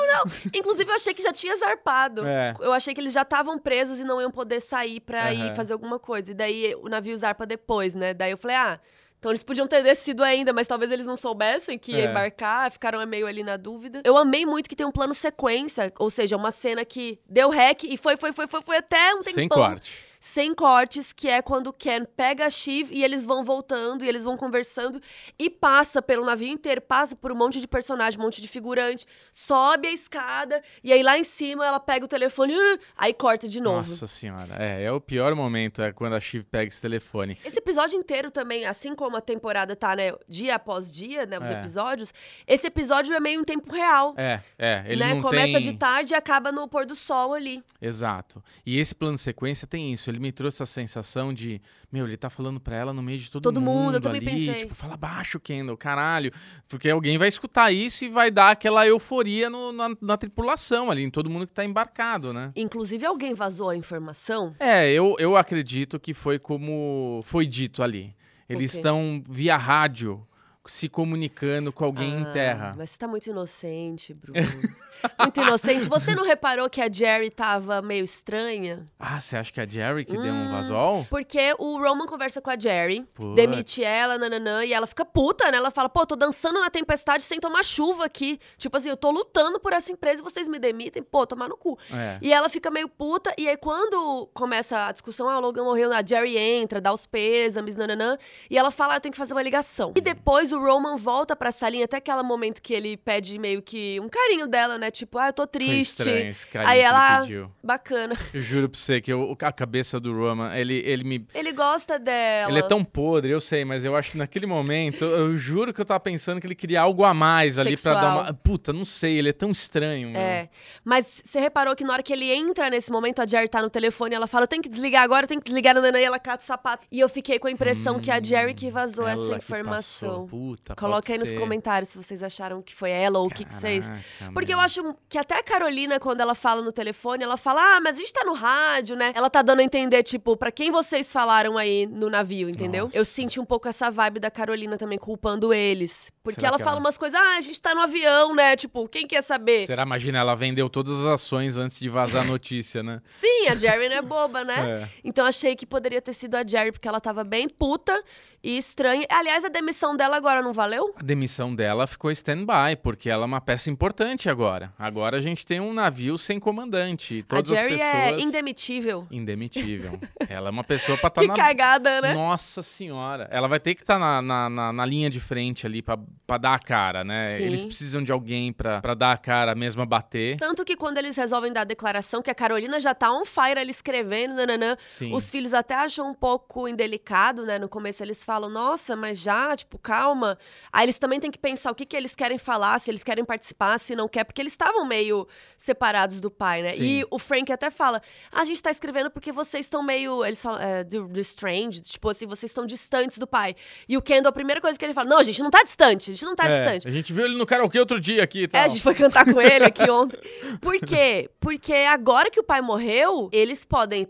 Inclusive, eu achei que já tinha zarpado. É. Eu achei que eles já estavam presos e não iam poder sair pra ir Aham. fazer alguma coisa. E daí o navio zarpa depois, né? Daí eu falei, ah. Então eles podiam ter descido ainda, mas talvez eles não soubessem que ia É. embarcar, ficaram meio ali na dúvida. Eu amei muito que tem um plano sequência, ou seja, uma cena que deu rec e foi, foi, foi, foi, foi até um tempão. Sem corte. Sem cortes, que é quando o Ken pega a Shiv e eles vão voltando e eles vão conversando e passa pelo navio inteiro, passa por um monte de personagem, um monte de figurante, sobe a escada e aí lá em cima ela pega o telefone, "Ah", aí corta de novo. Nossa senhora. É, é o pior momento, é quando a Shiv pega esse telefone. Esse episódio inteiro também, assim como a temporada tá, né, dia após dia, né, os É. episódios, esse episódio é meio em tempo real. É, é. Ele né? não Começa tem... de tarde e acaba no pôr do sol ali. Exato. E esse plano sequência tem isso. Ele me trouxe essa sensação de, meu, ele tá falando pra ela no meio de todo, Todo mundo, eu também ali, pensei. Tipo, fala baixo, Kendall, caralho. Porque alguém vai escutar isso e vai dar aquela euforia no- na, na tripulação ali, em todo mundo que tá embarcado, né? Inclusive, alguém vazou a informação. É, eu, eu acredito que foi como foi dito ali. Eles estão via rádio se comunicando com alguém em Ah, terra. Mas você tá muito inocente, Bruno. muito inocente. Você não reparou que a Jerry tava meio estranha? Ah, você acha que é a Jerry que deu um Hum. vazol? Porque o Roman conversa com a Jerry, Puts. demite ela, nananã, e ela fica puta, né? Ela fala, pô, tô dançando na tempestade sem tomar chuva aqui. Tipo assim, eu tô lutando por essa empresa e vocês me demitem, pô, tomar no cu. É. E ela fica meio puta, e aí quando começa a discussão, ah, o Logan morreu, a Jerry entra, dá os pêsames, nananã, e ela fala, ah, eu tenho que fazer uma ligação. E depois o Roman volta pra salinha, até aquele momento que ele pede meio que um carinho dela, né? Tipo, ah, eu tô Foi triste. estranho esse Aí ela, pediu. bacana. Eu juro pra você que eu- a cabeça do Roman, ele, ele me. Ele gosta dela. Ele é tão podre, eu sei, mas eu acho que naquele momento, eu, juro que eu tava pensando que ele queria algo a mais ali pra dar uma. Puta, não sei, ele é tão estranho. meu. É, mas você reparou que na hora que ele entra nesse momento, a Jerry tá no telefone, ela fala, eu tenho que desligar agora, eu tenho que desligar, nanana, e ela cata o sapato. E eu fiquei com a impressão que a Jerry que vazou Hum, essa informação. Puta, Coloca aí nos ser. comentários se vocês acharam que foi ela ou o que, que vocês... Porque eu meu. Acho que até a Carolina, quando ela fala no telefone, ela fala, ah, mas a gente tá no rádio, né? Ela tá dando a entender, tipo, pra quem vocês falaram aí no navio, entendeu? Nossa. Eu senti um pouco essa vibe da Carolina também, culpando eles. Porque ela que fala ela- umas coisas, ah, a gente tá no avião, né? Tipo, quem quer saber? Será, imagina, ela vendeu todas as ações antes de vazar a notícia, né? Sim, a Jerry não é boba, né? É. Então achei que poderia ter sido a Jerry, porque ela tava bem puta e estranha. Aliás, a demissão dela agora não valeu? A demissão dela ficou stand-by, porque ela é uma peça importante agora. agora a gente tem um navio sem comandante. Todas a Jerry as pessoas... é indemitível. Indemitível. ela é uma pessoa pra estar que na... cagada, né? Nossa senhora. Ela vai ter que estar na, na, na, na linha de frente ali pra, pra dar a cara, né? Sim. Eles precisam de alguém pra, pra dar a cara mesmo a bater. Tanto que quando eles resolvem dar a declaração, que a Carolina já tá on fire ali escrevendo, nananã, Sim. os filhos até acham um pouco indelicado, né? No começo eles falam, nossa, mas já, tipo, calma. Aí eles também têm que pensar o que, que eles querem falar, se eles querem participar, se não quer, porque eles estavam meio separados do pai, né? Sim. E o Frank até fala, ah, a gente tá escrevendo porque vocês estão meio, eles falam, é, do, do strange, tipo assim, vocês estão distantes do pai. E o Kendall, a primeira coisa que ele fala, não, a gente não tá distante, a gente não tá É, distante. a gente viu ele no karaokê outro dia aqui e tal. É, a gente foi cantar com ele aqui ontem. Por quê? Porque agora que o pai morreu, eles podem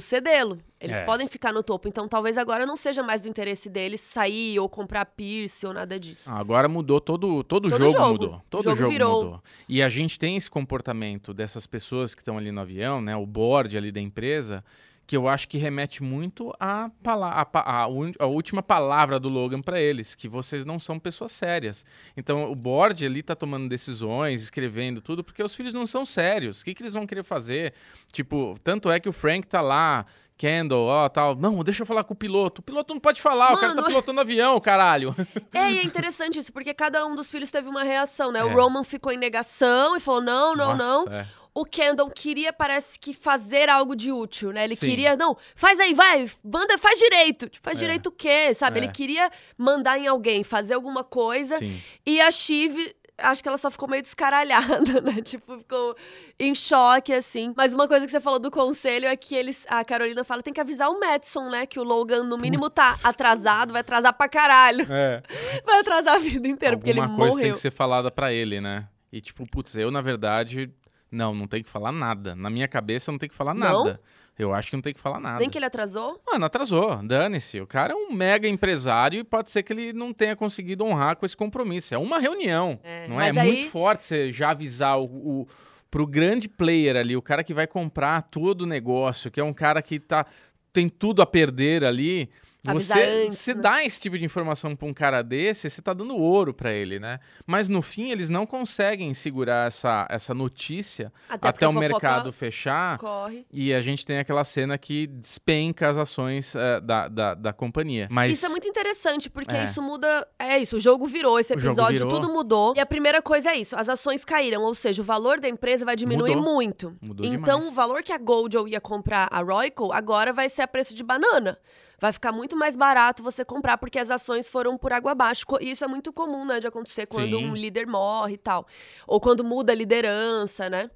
sucedê-lo. Eles É. podem ficar no topo. Então talvez agora não seja mais do interesse deles sair ou comprar Pierce ou nada disso. Ah, Agora mudou todo, todo, Todo jogo, jogo. mudou. Todo O jogo jogo virou. mudou. E a gente tem esse comportamento dessas pessoas que estão ali no avião, né? O board ali da empresa, que eu acho que remete muito à, pala- à un- à última palavra do Logan para eles, que vocês não são pessoas sérias. Então o board ali tá tomando decisões, escrevendo tudo, porque os filhos não são sérios. O que, que eles vão querer fazer? Tipo, tanto é que o Frank tá lá. Kendall, ó, tal. Não, deixa eu falar com o piloto. O piloto não pode falar, o cara tá Mano, pilotando avião, caralho. É, e é interessante isso, porque cada um dos filhos teve uma reação, né? O É. Roman ficou em negação e falou: não, não, Nossa, não. é. O Kendall queria, parece que, fazer algo de útil, né? Ele Sim. queria, não, faz aí, vai, manda, faz direito. Tipo, Faz É. direito o quê, sabe? É. Ele queria mandar em alguém, fazer alguma coisa. Sim. E a Shiv, acho que ela só ficou meio descaralhada, né? Tipo, ficou em choque, assim. Mas uma coisa que você falou do conselho é que eles, a Carolina fala, tem que avisar o Madison, né? Que o Logan, no mínimo, tá atrasado, vai atrasar pra caralho. É. Vai atrasar a vida inteira, porque ele Alguma coisa morreu. tem que ser falada pra ele, né? E tipo, putz, eu na verdade, não, não tem que falar nada. Na minha cabeça não tem que falar Não? nada. Eu acho que não tem que falar nada. Nem que ele atrasou? Mano, atrasou, dane-se. O cara é um mega empresário e pode ser que ele não tenha conseguido honrar com esse compromisso. É uma reunião, É, não é? É aí- muito forte você já avisar o, o, pro grande player ali, o cara que vai comprar todo o negócio, que é um cara que tá, tem tudo a perder ali. Avisar Você, antes, você né? dá esse tipo de informação pra um cara desse, você tá dando ouro pra ele, né? Mas no fim, eles não conseguem segurar essa, essa notícia Até, até o mercado fechar. Corre. E a gente tem aquela cena que despenca as ações eh, da, da, da companhia. Mas Isso é muito interessante, porque É. isso muda. É isso, o jogo virou esse episódio, virou. tudo mudou. E a primeira coisa é isso: as ações caíram, ou seja, o valor da empresa vai diminuir Mudou. muito. Mudou então, demais. o valor que a Goldel ia comprar a Royco agora vai ser a preço de banana. Vai ficar muito mais barato você comprar, porque as ações foram por água abaixo. E isso é muito comum, né, de acontecer quando Sim. um líder morre e tal. Ou quando muda a liderança, né?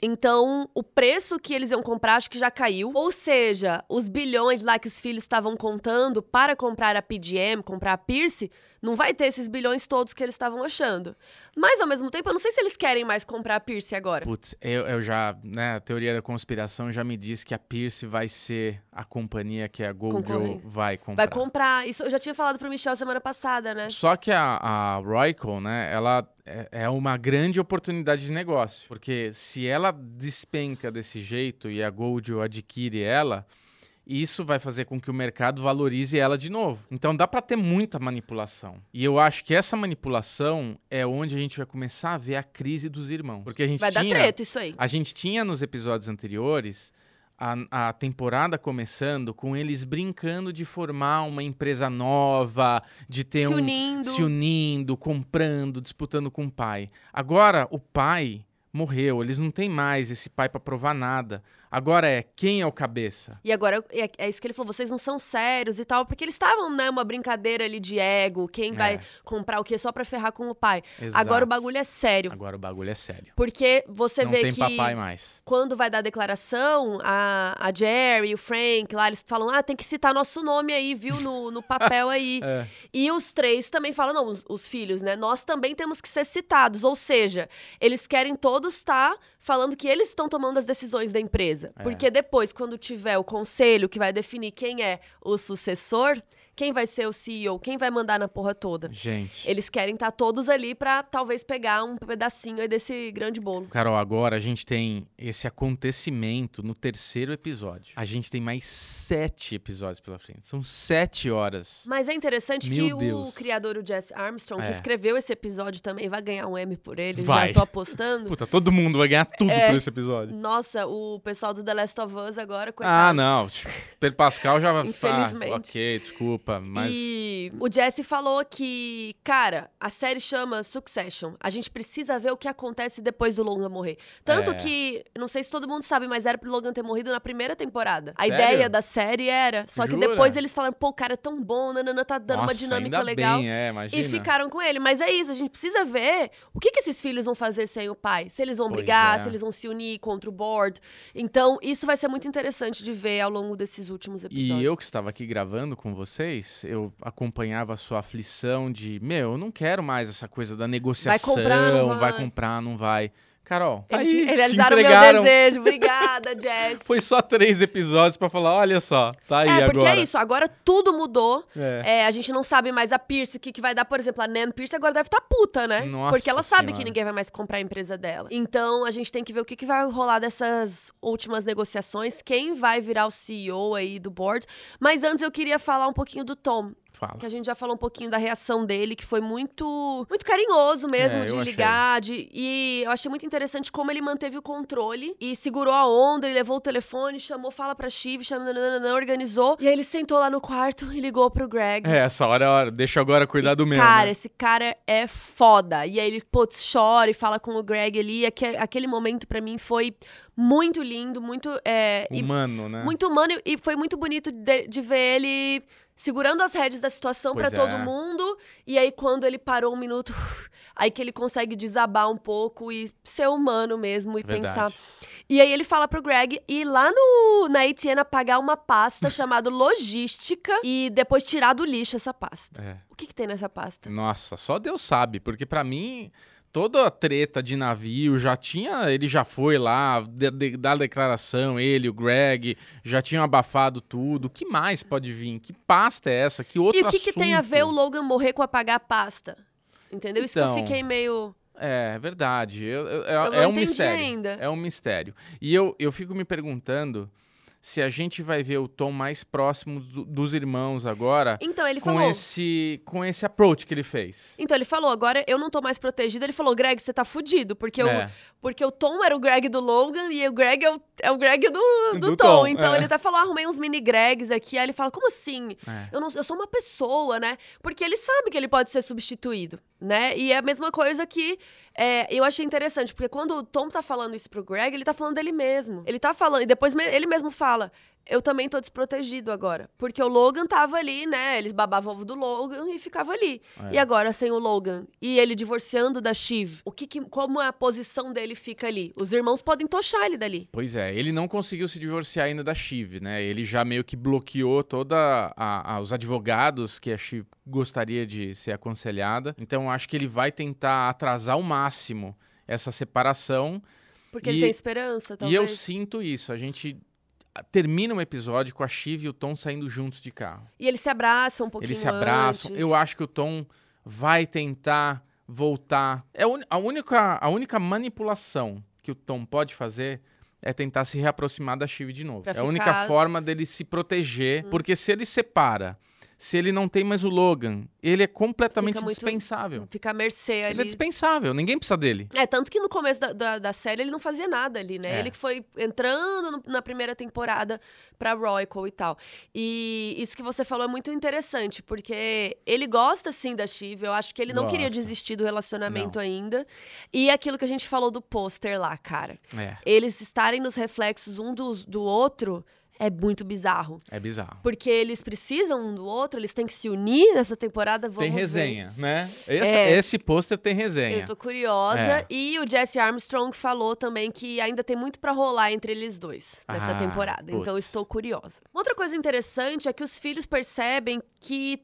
Então, o preço que eles iam comprar acho que já caiu. Ou seja, os bilhões lá que os filhos estavam contando para comprar a PGM, comprar a Pierce, não vai ter esses bilhões todos que eles estavam achando. Mas, ao mesmo tempo, eu não sei se eles querem mais comprar a Pierce agora. Putz, eu, eu já, né, a teoria da conspiração já me diz que a Pierce vai ser a companhia que a Concorrência. vai comprar. Vai comprar. Isso eu já tinha falado pro Michel semana passada, né? Só que a, a Royco, né, ela é, é uma grande oportunidade de negócio. Porque se ela despenca desse jeito e a Goldjo adquire ela, isso vai fazer com que o mercado valorize ela de novo. Então dá pra ter muita manipulação. E eu acho que essa manipulação é onde a gente vai começar a ver a crise dos irmãos. Porque a gente Vai dar tinha... treta isso aí. A gente tinha nos episódios anteriores a, a temporada começando com eles brincando de formar uma empresa nova, de ter Se um. unindo. Se unindo, comprando, disputando com o pai. Agora, o pai morreu, eles não têm mais esse pai pra provar nada. Agora é quem é o cabeça? E agora, é, é isso que ele falou, vocês não são sérios e tal, porque eles estavam, né, uma brincadeira ali de ego, quem vai É. comprar o quê só pra ferrar com o pai. Exato. Agora o bagulho é sério. Agora o bagulho é sério. Porque você não vê tem que papai mais. quando vai dar a declaração, a, a Jerry, o Frank, lá, eles falam, ah, tem que citar nosso nome aí, viu, no, no papel aí. É. E os três também falam, não, os, os filhos, né? Nós também temos que ser citados. Ou seja, eles querem todos estar falando que eles estão tomando as decisões da empresa. É. Porque depois, quando tiver o conselho que vai definir quem é o sucessor, Quem vai ser o CEO? Quem vai mandar na porra toda? Gente. Eles querem estar todos ali pra talvez pegar um pedacinho aí desse grande bolo. Carol, agora a gente tem esse acontecimento no terceiro episódio. A gente tem mais sete episódios pela frente. São sete horas. Mas é interessante Meu que Deus. o criador, o Jesse Armstrong, É. que escreveu esse episódio também, vai ganhar um M por ele. Vai. Já tô apostando. Puta, todo mundo vai ganhar tudo É. por esse episódio. Nossa, o pessoal do The Last of Us agora, coitado. Ah, não. Pedro Pascal já vai. Infelizmente. Ah, ok, desculpa. Mas. E o Jesse falou que, cara, a série chama Succession. A gente precisa ver o que acontece depois do Logan morrer. Tanto É. que, não sei se todo mundo sabe, mas era pro Logan ter morrido na primeira temporada. A Sério? ideia da série era. Só que Jura? depois eles falaram, pô, o cara é tão bom, nanana, tá dando uma Nossa, dinâmica ainda legal. Bem, é, imagina. E ficaram com ele. Mas é isso, a gente precisa ver o que, que esses filhos vão fazer sem o pai. Se eles vão Pois brigar, é. Se eles vão se unir contra o board. Então, isso vai ser muito interessante de ver ao longo desses últimos episódios. E eu que estava aqui gravando com vocês, eu acompanhava a sua aflição de, meu, eu não quero mais essa coisa da negociação, comprar, não vai. comprar, não vai. Carol, tá Eles aí, te realizaram o meu entregaram. desejo. Obrigada, Jess. Foi só três episódios pra falar, olha só, tá aí é, porque agora. é isso, agora tudo mudou. É. É, a gente não sabe mais a Pierce, o que, que vai dar, por exemplo, a Nan Pierce agora deve estar puta, né? Nossa porque ela sabe Senhora. que ninguém vai mais comprar a empresa dela. Então a gente tem que ver o que, que vai rolar dessas últimas negociações, quem vai virar o CEO aí do board. Mas antes eu queria falar um pouquinho do Tom. Fala. Que a gente já falou um pouquinho da reação dele, que foi muito muito carinhoso mesmo É, de ligar. De, e eu achei muito interessante como ele manteve o controle e segurou a onda, ele levou o telefone, chamou, fala pra Chive, chamou, nananana, organizou. E aí ele sentou lá no quarto e ligou pro Greg. É, essa hora é a hora, deixa eu agora cuidar do meu, Cara, né? esse cara é foda. E aí ele, putz, chora e fala com o Greg ali. E aque- aquele momento pra mim foi muito lindo, muito. É, e Humano, né? muito humano e foi muito bonito de, de ver ele segurando as rédeas da situação pra Pois todo é. mundo. E aí, quando ele parou um minuto, aí que ele consegue desabar um pouco e ser humano mesmo e Verdade. pensar. E aí ele fala pro Greg ir lá no, na ATN apagar uma pasta chamada Logística e depois tirar do lixo essa pasta. É. O que, que tem nessa pasta? Nossa, só Deus sabe, porque pra mim toda a treta de navio já tinha, ele já foi lá de, de- dar declaração, ele, o Greg, já tinham abafado tudo. O que mais pode vir? Que pasta é essa? Que outro E o que, que tem a ver o? Logan morrer com apagar a pasta? Entendeu? Isso que eu Então, fiquei meio. É, verdade. Eu- eu- é Eu não é um mistério. ainda. É um mistério. E eu, eu fico me perguntando se a gente vai ver o tom mais próximo do- dos irmãos agora Então, ele com falou. esse com esse approach que ele fez. Então, ele falou, agora eu não tô mais protegido. Ele falou, Greg, você tá fudido. Porque, É. o, porque o Tom era o Greg do Logan e o Greg é o, é o Greg do, do, Do Tom. Tom, Então, é. ele até falou, arrumei uns mini Gregs aqui. Aí ele fala, como assim? É. Eu, não, eu sou uma pessoa, né? Porque ele sabe que ele pode ser substituído, né? E é a mesma coisa que é, eu achei interessante, porque quando o Tom tá falando isso pro Greg, ele tá falando dele mesmo. Ele tá falando, e depois ele mesmo fala. Eu também tô desprotegido agora. Porque o Logan tava ali, né? Eles babavam ovo do Logan e ficava ali. É. E agora, sem o Logan e ele divorciando da Shiv, o que, que- como a posição dele fica ali? Os irmãos podem tochar ele dali. Pois é, ele não conseguiu se divorciar ainda da Shiv, né? Ele já meio que bloqueou toda a, a- os advogados que a Shiv gostaria de ser aconselhada. Então acho que ele vai tentar atrasar ao máximo essa separação. Porque E- ele tem esperança, E talvez. eu sinto isso. A gente termina um episódio com a Shiv e o Tom saindo juntos de carro. E eles se abraçam um pouquinho Eles se abraçam. antes. Eu acho que o Tom vai tentar voltar. É a única, a única manipulação que o Tom pode fazer é tentar se reaproximar da Shiv de novo. Pra é a única ficar- Hum. forma dele se proteger, porque se ele separa, se ele não tem mais o Logan, ele é completamente Fica muito- dispensável. Fica à mercê Ele é ali. dispensável, ninguém precisa dele. É, tanto que no começo da, da, da série ele não fazia nada ali, né? É. Ele que foi entrando no- na primeira temporada pra Royal e tal. E isso que você falou é muito interessante, porque ele gosta, sim, da Shiv. Eu acho que ele não queria Gosta. desistir do relacionamento ainda. E aquilo que a gente falou do pôster lá, cara. É, Eles estarem nos reflexos um do, do outro é muito bizarro. é bizarro. Porque eles precisam um do outro, eles têm que se unir nessa temporada. Tem ver. resenha, né? Esse, É. esse pôster tem resenha. Eu tô curiosa. É. E o Jesse Armstrong falou também que ainda tem muito pra rolar entre eles dois nessa Ah, temporada. Então putz. estou curiosa. Outra coisa interessante é que os filhos percebem que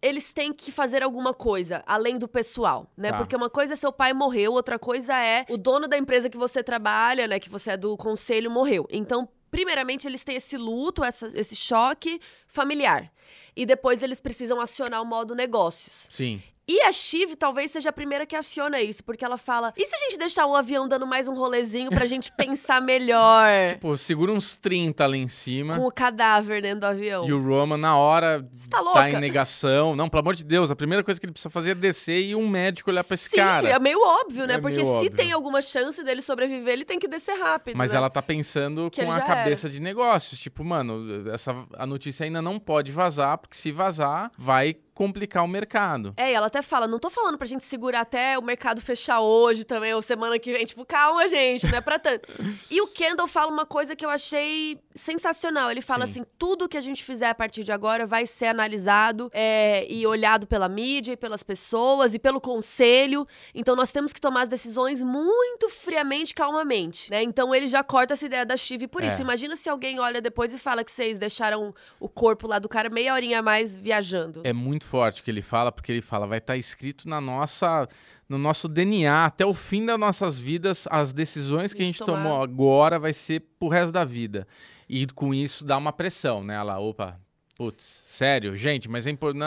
eles têm que fazer alguma coisa além do pessoal, né? Tá. Porque uma coisa é seu pai morreu, outra coisa é o dono da empresa que você trabalha, né? Que você é do conselho morreu. Então, primeiramente, eles têm esse luto, essa- esse choque familiar. e depois eles precisam acionar o modo negócios. Sim. E a Shiv talvez seja a primeira que aciona isso, porque ela fala: e se a gente deixar o avião dando mais um rolezinho pra gente pensar melhor? Tipo, segura uns 30 lá em cima. Com o cadáver dentro do avião. E o Roman, na hora, tá louca? tá em negação. Não, pelo amor de Deus, a primeira coisa que ele precisa fazer é descer e um médico olhar pra esse Sim, cara. é meio óbvio, né? É porque se óbvio. tem alguma chance dele sobreviver, ele tem que descer rápido. Mas né? ela tá pensando Que com a cabeça de negócios. Tipo, mano, essa, a notícia ainda não pode vazar, porque se vazar, vai complicar o mercado. É, e ela até fala, não tô falando pra gente segurar até o mercado fechar hoje também, ou semana que vem. Tipo, calma, gente, não é pra tanto. e o Kendall fala uma coisa que eu achei sensacional. Ele fala Sim. assim, tudo que a gente fizer a partir de agora vai ser analisado é, e olhado pela mídia e pelas pessoas e pelo conselho. Então nós temos que tomar as decisões muito friamente, calmamente, né? Então ele já corta essa ideia da Chive por É. isso. Imagina se alguém olha depois e fala que vocês deixaram o corpo lá do cara meia horinha a mais viajando. É muito forte o que ele fala, porque ele fala, vai estar escrito na nossa, no nosso DNA, até o fim das nossas vidas, as decisões que a A gente gente tomar. tomou agora vai ser pro resto da vida. E com isso dá uma pressão, né? Ela, opa, putz, sério, gente, mas é importante.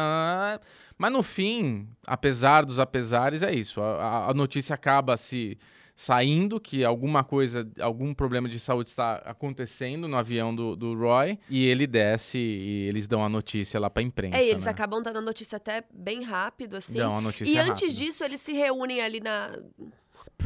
Mas no fim, apesar dos apesares, é isso. A, a- a notícia acaba se saindo que alguma coisa, algum problema de saúde está acontecendo no avião do, do Roy e ele desce e eles dão a notícia lá pra imprensa. É, e eles né? acabam dando a notícia até bem rápido, assim. Dão a notícia e antes disso, eles se reúnem ali na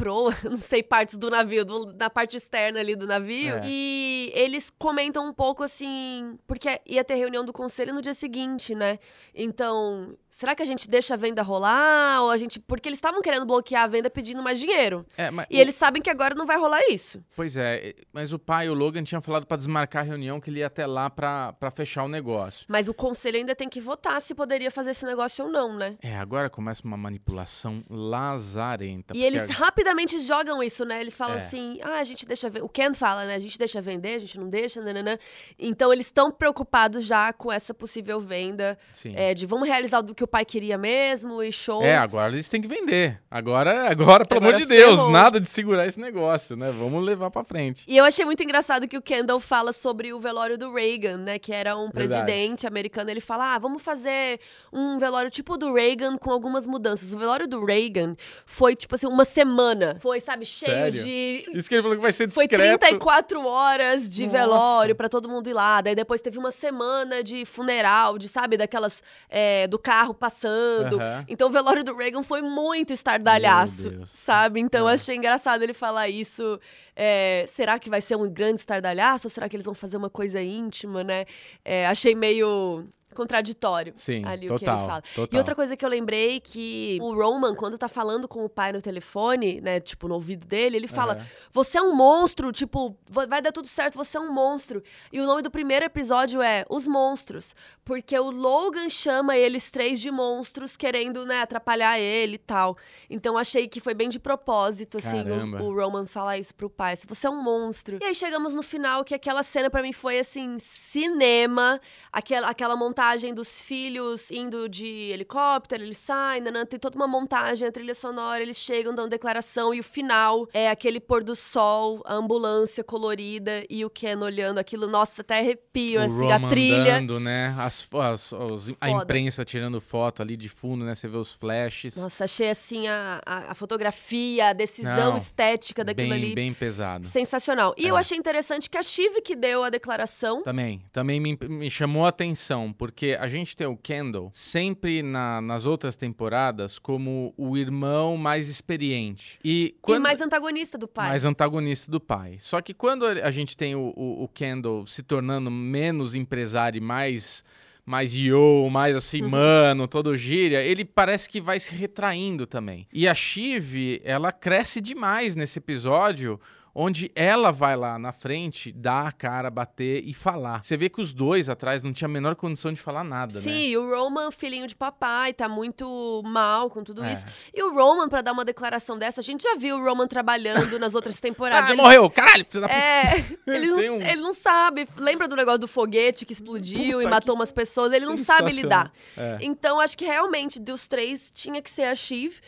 proa, não sei, partes do navio, do- na parte externa ali do navio. É. E eles comentam um pouco assim, porque ia ter reunião do conselho no dia seguinte, né? Então, será que a gente deixa a venda rolar? Ou a gente. Porque eles estavam querendo bloquear a venda pedindo mais dinheiro. É, mas E o- eles sabem que agora não vai rolar isso. Pois é, mas o pai, o Logan, tinha falado pra desmarcar a reunião que ele ia até lá pra pra fechar o negócio. Mas o conselho ainda tem que votar se poderia fazer esse negócio ou não, né? É, agora começa uma manipulação lazarenta. E eles a- rapidamente jogam isso, né? Eles falam É. assim: ah, a gente deixa. O Ken fala, né? A gente deixa vender, a gente não deixa, nananã. Então eles estão preocupados já com essa possível venda Sim. é, de vamos realizar o que o pai queria mesmo e show. É, agora eles têm que vender. Agora, agora pelo Agora amor de Deus, ferrou. nada de segurar esse negócio, né? Vamos levar pra frente. E eu achei muito engraçado que o Kendall fala sobre o velório do Reagan, né? Que era um Verdade. presidente americano. Ele fala: ah, vamos fazer um velório tipo do Reagan com algumas mudanças. O velório do Reagan foi, tipo assim, uma semana. Foi, sabe, cheio Sério? de Isso que ele falou que vai ser Foi discreto. 34 horas de Nossa. velório pra todo mundo ir lá. Daí depois teve uma semana de funeral, de, sabe, daquelas. é, do carro passando. Então o velório do Reagan foi muito estardalhaço, sabe? Então eu É. achei engraçado ele falar isso. É, será que vai ser um grande estardalhaço? Ou será que eles vão fazer uma coisa íntima, né? É, achei meio contraditório Sim, ali o que total, ele fala. total. E outra coisa que eu lembrei que o Roman, quando tá falando com o pai no telefone, né, tipo, no ouvido dele, ele fala: Aham. Você é um monstro, tipo, va- vai dar tudo certo, você é um monstro. E o nome do primeiro episódio é Os Monstros. Porque o Logan chama eles três de monstros, querendo, né, atrapalhar ele e tal. Então achei que foi bem de propósito, assim, o, o Roman falar isso pro pai. Se você é um monstro. E aí chegamos no final, que aquela cena pra mim foi assim, cinema. Aquela, aquela montagem dos filhos indo de helicóptero, eles saem, nanã, tem toda uma montagem, a trilha sonora, eles chegam, dão declaração, e o final é aquele pôr do sol, a ambulância colorida e o Ken olhando aquilo. Nossa, até arrepio, o assim, a trilha. andando, né? As, as- os- a imprensa tirando foto ali de fundo, né? Você vê os flashes. Nossa, achei assim a, a, a fotografia, a decisão Não, estética daquilo bem, ali. bem pesado. Sensacional. E eu É. achei interessante que a Shiv que deu a declaração. Também, também me, me chamou a atenção, porque a gente tem o Kendall sempre na- nas outras temporadas como o irmão mais experiente. E quando E mais antagonista do pai. mais antagonista do pai. Só que quando a gente tem o, o, o Kendall se tornando menos empresário e mais mais yo, mais assim, Uhum. mano, todo gíria, ele parece que vai se retraindo também. E a Shiv, ela cresce demais nesse episódio, onde ela vai lá na frente, dar a cara, bater e falar. Você vê que os dois atrás não tinham a menor condição de falar nada, né? Sim, o Roman, filhinho de papai, tá muito mal com tudo É. isso. E o Roman, pra dar uma declaração dessa, a gente já viu o Roman trabalhando nas outras temporadas. Ah, Ele- morreu! Caralho! Da puta. É, ele não, um- ele não sabe. Lembra do negócio do foguete que explodiu Puta e matou que umas pessoas? Ele não sabe lidar. É. Então, acho que realmente, dos três, tinha que ser a Shiv.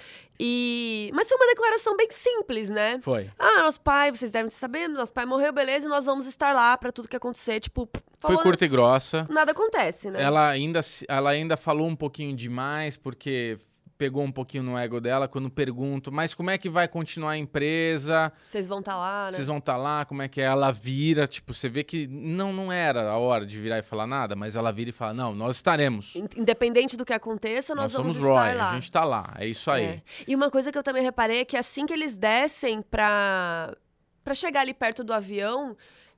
E... Mas foi uma declaração bem simples, né? Foi. Ah, nosso pai, vocês devem estar sabendo, nosso pai morreu, beleza, e nós vamos estar lá pra tudo que acontecer. Tipo, falou, Foi curta e grossa. nada acontece, né? Ela ainda, ela ainda falou um pouquinho demais, porque pegou um pouquinho no ego dela quando pergunto, mas como é que vai continuar a empresa? Vocês vão estar lá, né? Vocês vão estar lá? Como é que é? Ela vira, tipo, você vê que não, não era a hora de virar e falar nada, mas ela vira e fala: não, nós estaremos. In- Independente do que aconteça, nós, Nós somos vamos Roy, estar lá. a gente tá lá. É isso aí. É. E uma coisa que eu também reparei é que assim que eles descem pra, pra chegar ali perto do avião,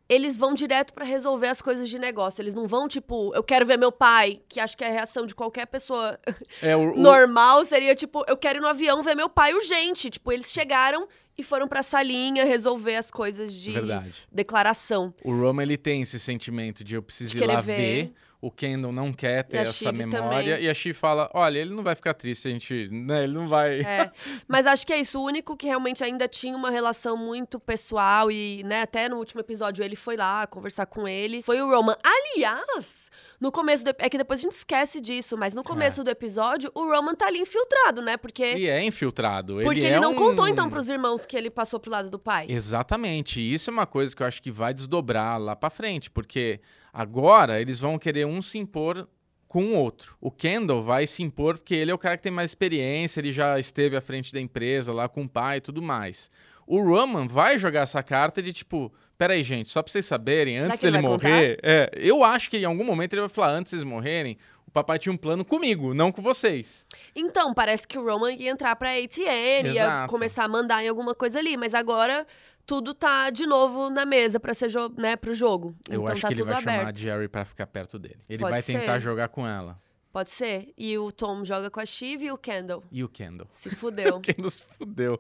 eles vão direto pra resolver as coisas de negócio. Eles não vão, tipo, eu quero ver meu pai, que acho que é a reação de qualquer pessoa É, o, o- normal, seria tipo, eu quero ir no avião ver meu pai urgente. Tipo, eles chegaram e foram pra salinha resolver as coisas de Verdade. declaração. O Roma, ele tem esse sentimento de eu preciso De ir lá ver. ver. O Kendall não quer ter essa memória. também. E a Shi fala: olha, ele não vai ficar triste a gente. Né, ele não vai. É, mas acho que é isso. O único que realmente ainda tinha uma relação muito pessoal e, né, até no último episódio ele foi lá conversar com ele, foi o Roman. Aliás, no começo do, é que depois a gente esquece disso, mas no começo do episódio o Roman tá ali infiltrado, né? Porque Ele é infiltrado. porque ele, ele é não um- contou então pros irmãos que ele passou pro lado do pai. Exatamente. E isso é uma coisa que eu acho que vai desdobrar lá pra frente, porque agora eles vão querer um se impor com o outro. O Kendall vai se impor porque ele é o cara que tem mais experiência, ele já esteve à frente da empresa lá com o pai e tudo mais. O Roman vai jogar essa carta de tipo, peraí, gente, só pra vocês saberem, Será antes dele morrer, é, eu acho que em algum momento ele vai falar, antes de vocês morrerem, o papai tinha um plano comigo, não com vocês. Então, parece que o Roman ia entrar pra ATN, ia Exato. começar a mandar em alguma coisa ali, mas agora tudo tá de novo na mesa pra ser jo né, pro jogo. Eu então acho tá que ele vai chamar aberto. a Jerry pra ficar perto dele. Ele Pode vai tentar ser. jogar com ela. Pode ser. E o Tom joga com a Shiv e o Kendall. E o Kendall. Se fudeu. O Kendall se fudeu.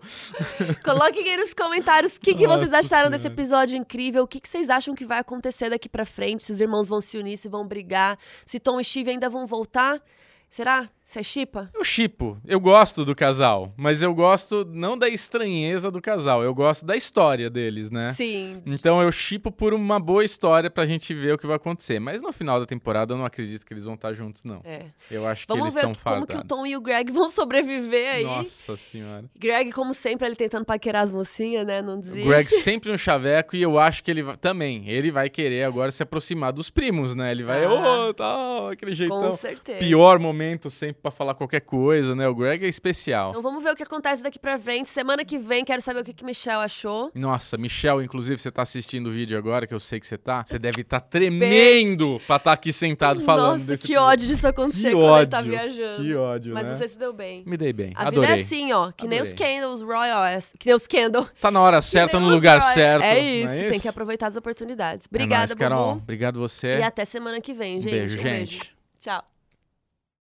Coloquem aí nos comentários o que, que vocês acharam desse Senhora. episódio incrível. O que, que vocês acham que vai acontecer daqui pra frente? Se os irmãos vão se unir, se vão brigar. Se Tom e Shiv ainda vão voltar. Será? Você é chipa? Eu chipo. Eu gosto do casal, mas eu gosto não da estranheza do casal, eu gosto da história deles, né? Sim. Então eu chipo por uma boa história pra gente ver o que vai acontecer. Mas no final da temporada eu não acredito que eles vão estar juntos, não. É. Eu acho que Vamos eles ver estão o que- como fadados. que o Tom e o Greg vão sobreviver aí. Nossa senhora. Greg, como sempre, ele tentando paquerar as mocinhas, né? Não desiste. O Greg sempre um chaveco e eu acho que ele vai, também, ele vai querer agora se aproximar dos primos, né? Ele vai, Ah. ô, tal, aquele Com jeitão. certeza. Pior momento sempre pra falar qualquer coisa, né? O Greg é especial. Então vamos ver o que acontece daqui pra frente. Semana que vem, quero saber o que, que Michelle achou. Nossa, Michel, inclusive, você tá assistindo o vídeo agora, que eu sei que você tá. Você deve estar tremendo pra estar aqui sentado falando Nossa, que episódio. ódio disso acontecer Que quando ódio. ele tá viajando. Que ódio, Mas né? você se deu bem. Me dei bem. A Adorei. vida é assim, ó. Que nem os Adorei. Candles Royals. Que nem os Candle. Tá na hora certa, no lugar certo. É não isso, tem que aproveitar as oportunidades. É Obrigada, nóis, Carol. Bubu. Obrigado você. E até semana que vem, gente. beijo, Um gente. Tchau.